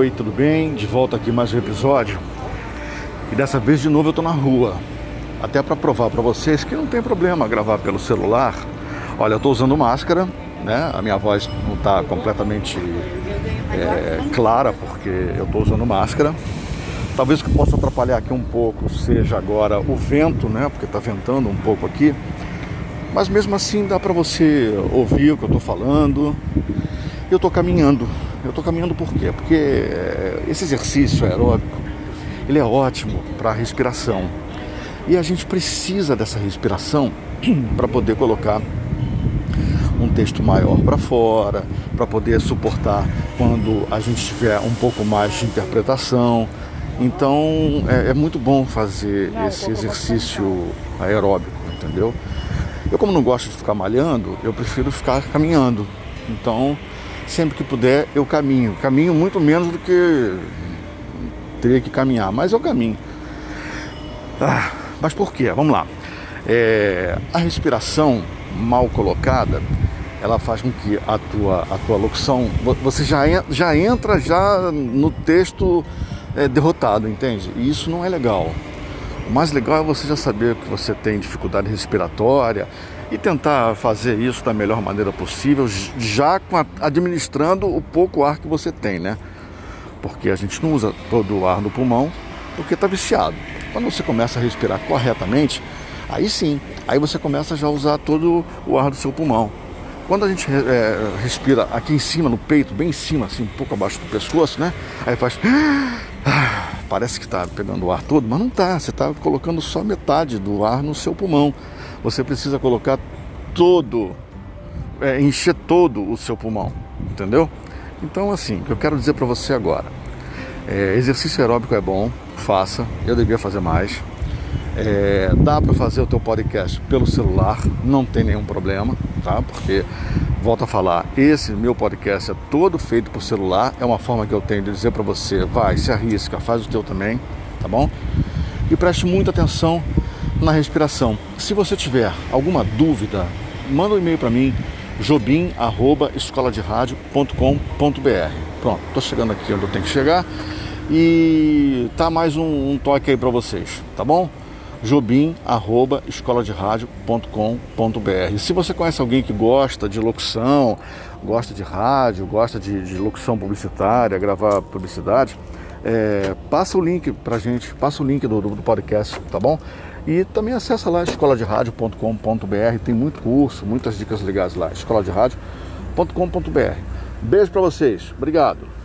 Oi, tudo bem? De volta aqui mais um episódio. E dessa vez de novo eu tô na rua. Até para provar para vocês que não tem problema gravar pelo celular. Olha, eu tô usando máscara, né? A minha voz não tá completamente é, clara porque eu tô usando máscara. Talvez o que possa atrapalhar aqui um pouco seja agora o vento, né? Porque tá ventando um pouco aqui. Mas mesmo assim dá para você ouvir o que eu tô falando. Eu tô caminhando eu estou caminhando por quê? Porque eh, esse exercício aeróbico, ele é ótimo para a respiração. E a gente precisa dessa respiração para poder colocar um texto maior para fora, para poder suportar quando a gente tiver um pouco mais de interpretação. Então é, é muito bom fazer esse exercício aeróbico, entendeu? Eu como não gosto de ficar malhando, eu prefiro ficar caminhando. Então sempre que puder eu caminho. Caminho muito menos do que teria que caminhar, mas eu caminho. Ah, mas por quê? Vamos lá. É, a respiração mal colocada, ela faz com que a tua, a tua locução, você já, já entra já no texto é, derrotado, entende? E isso não é legal. O mais legal é você já saber que você tem dificuldade respiratória, e tentar fazer isso da melhor maneira possível, já administrando o pouco ar que você tem, né? Porque a gente não usa todo o ar no pulmão porque está viciado. Quando você começa a respirar corretamente, aí sim, aí você começa já a usar todo o ar do seu pulmão. Quando a gente é, respira aqui em cima, no peito, bem em cima, assim, um pouco abaixo do pescoço, né? Aí faz. Parece que está pegando o ar todo, mas não está. Você está colocando só metade do ar no seu pulmão você precisa colocar todo, é, encher todo o seu pulmão, entendeu? Então, assim, o que eu quero dizer para você agora: é, exercício aeróbico é bom, faça, eu devia fazer mais. É, dá para fazer o teu podcast pelo celular, não tem nenhum problema, tá? Porque volto a falar, esse meu podcast é todo feito por celular, é uma forma que eu tenho de dizer para você, vai, se arrisca, faz o teu também, tá bom? E preste muita atenção na respiração. Se você tiver alguma dúvida, manda um e-mail para mim, jobim@escoladeradio.com.br. Pronto, estou chegando aqui onde eu tenho que chegar e tá mais um, um toque aí para vocês, tá bom? jobim@escoladeradio.com.br. Se você conhece alguém que gosta de locução, gosta de rádio, gosta de, de locução publicitária, gravar publicidade, é, passa o link pra gente, passa o link do, do, podcast, tá bom? E também acessa lá escoladeradio.com.br, tem muito curso, muitas dicas legais lá, escoladeradio.com.br. Beijo para vocês, obrigado.